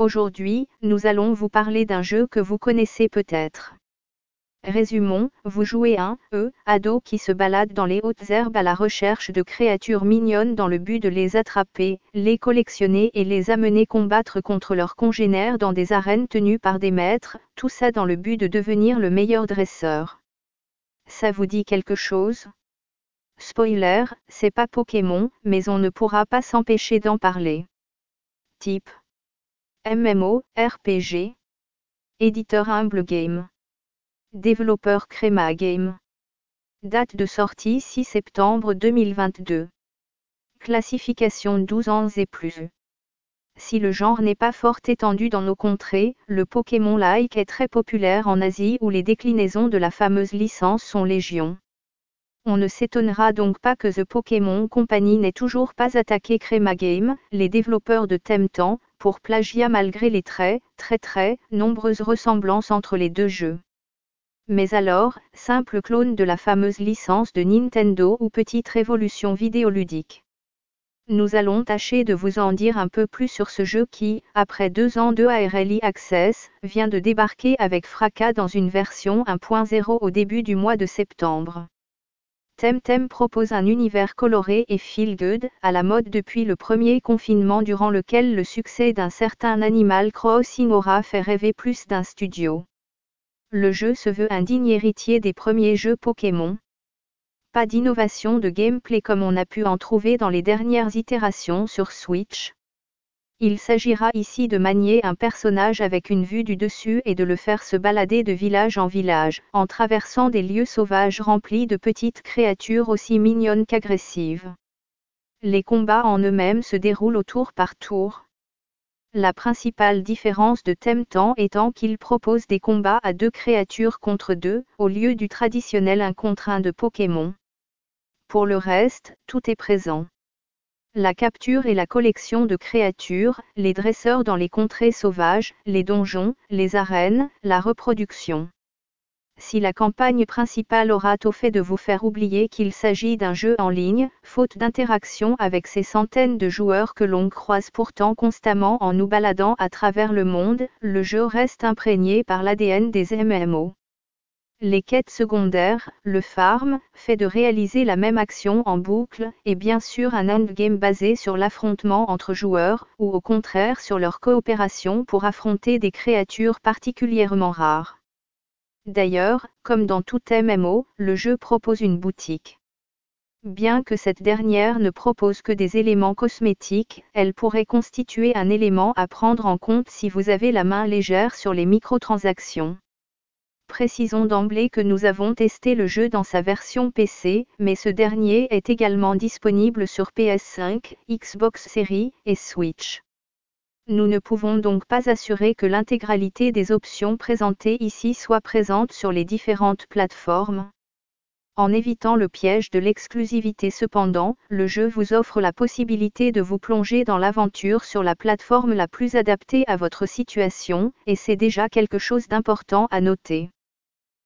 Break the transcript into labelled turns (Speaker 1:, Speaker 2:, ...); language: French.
Speaker 1: Aujourd'hui, nous allons vous parler d'un jeu que vous connaissez peut-être. Résumons, vous jouez un E, ado qui se balade dans les hautes herbes à la recherche de créatures mignonnes dans le but de les attraper, les collectionner et les amener combattre contre leurs congénères dans des arènes tenues par des maîtres, tout ça dans le but de devenir le meilleur dresseur. Ça vous dit quelque chose? Spoiler, c'est pas Pokémon, mais on ne pourra pas s'empêcher d'en parler. Type MMO, RPG Éditeur Humble Game Développeur Crema Game. Date de sortie 6 septembre 2022. Classification 12 ans et plus. Si le genre n'est pas fort étendu dans nos contrées, le Pokémon-like est très populaire en Asie où les déclinaisons de la fameuse licence sont légion. On ne s'étonnera donc pas que The Pokémon Company n'ait toujours pas attaqué Crema Game, les développeurs de Temtem, pour plagiat malgré les très, très très, nombreuses ressemblances entre les deux jeux mais alors, simple clone de la fameuse licence de Nintendo ou petite révolution vidéoludique. Nous allons tâcher de vous en dire un peu plus sur ce jeu qui, après deux ans de ARLI Access, vient de débarquer avec fracas dans une version 1.0 au début du mois de septembre. Temtem propose un univers coloré et feel good, à la mode depuis le premier confinement durant lequel le succès d'un certain Animal Crossing aura fait rêver plus d'un studio le jeu se veut un digne héritier des premiers jeux Pokémon. Pas d'innovation de gameplay comme on a pu en trouver dans les dernières itérations sur Switch. Il s'agira ici de manier un personnage avec une vue du dessus et de le faire se balader de village en village, en traversant des lieux sauvages remplis de petites créatures aussi mignonnes qu'agressives. Les combats en eux-mêmes se déroulent au tour par tour, la principale différence de Temtem étant qu'il propose des combats à deux créatures contre deux, au lieu du traditionnel 1 contre 1 de Pokémon. Pour le reste, tout est présent. La capture et la collection de créatures, les dresseurs dans les contrées sauvages, les donjons, les arènes, la reproduction si la campagne principale aura au fait de vous faire oublier qu'il s'agit d'un jeu en ligne, faute d'interaction avec ces centaines de joueurs que l'on croise pourtant constamment en nous baladant à travers le monde, le jeu reste imprégné par l'ADN des MMO. Les quêtes secondaires, le farm, fait de réaliser la même action en boucle, et bien sûr un endgame basé sur l'affrontement entre joueurs, ou au contraire sur leur coopération pour affronter des créatures particulièrement rares. D'ailleurs, comme dans tout MMO, le jeu propose une boutique. Bien que cette dernière ne propose que des éléments cosmétiques, elle pourrait constituer un élément à prendre en compte si vous avez la main légère sur les microtransactions. Précisons d'emblée que nous avons testé le jeu dans sa version PC, mais ce dernier est également disponible sur PS5, Xbox Series et Switch. Nous ne pouvons donc pas assurer que l'intégralité des options présentées ici soit présente sur les différentes plateformes. En évitant le piège de l'exclusivité cependant, le jeu vous offre la possibilité de vous plonger dans l'aventure sur la plateforme la plus adaptée à votre situation, et c'est déjà quelque chose d'important à noter.